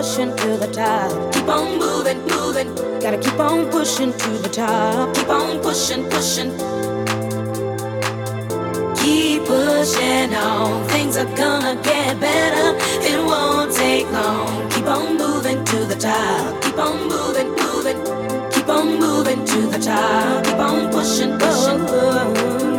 pushing to the top. Keep on moving, moving. Gotta keep on pushing to the top. Keep on pushing, pushing. Keep pushing on. Things are gonna get better. It won't take long. Keep on moving to the top. Keep on moving, moving. Keep on moving to the top. Keep on pushing, pushing. Oh, oh, oh.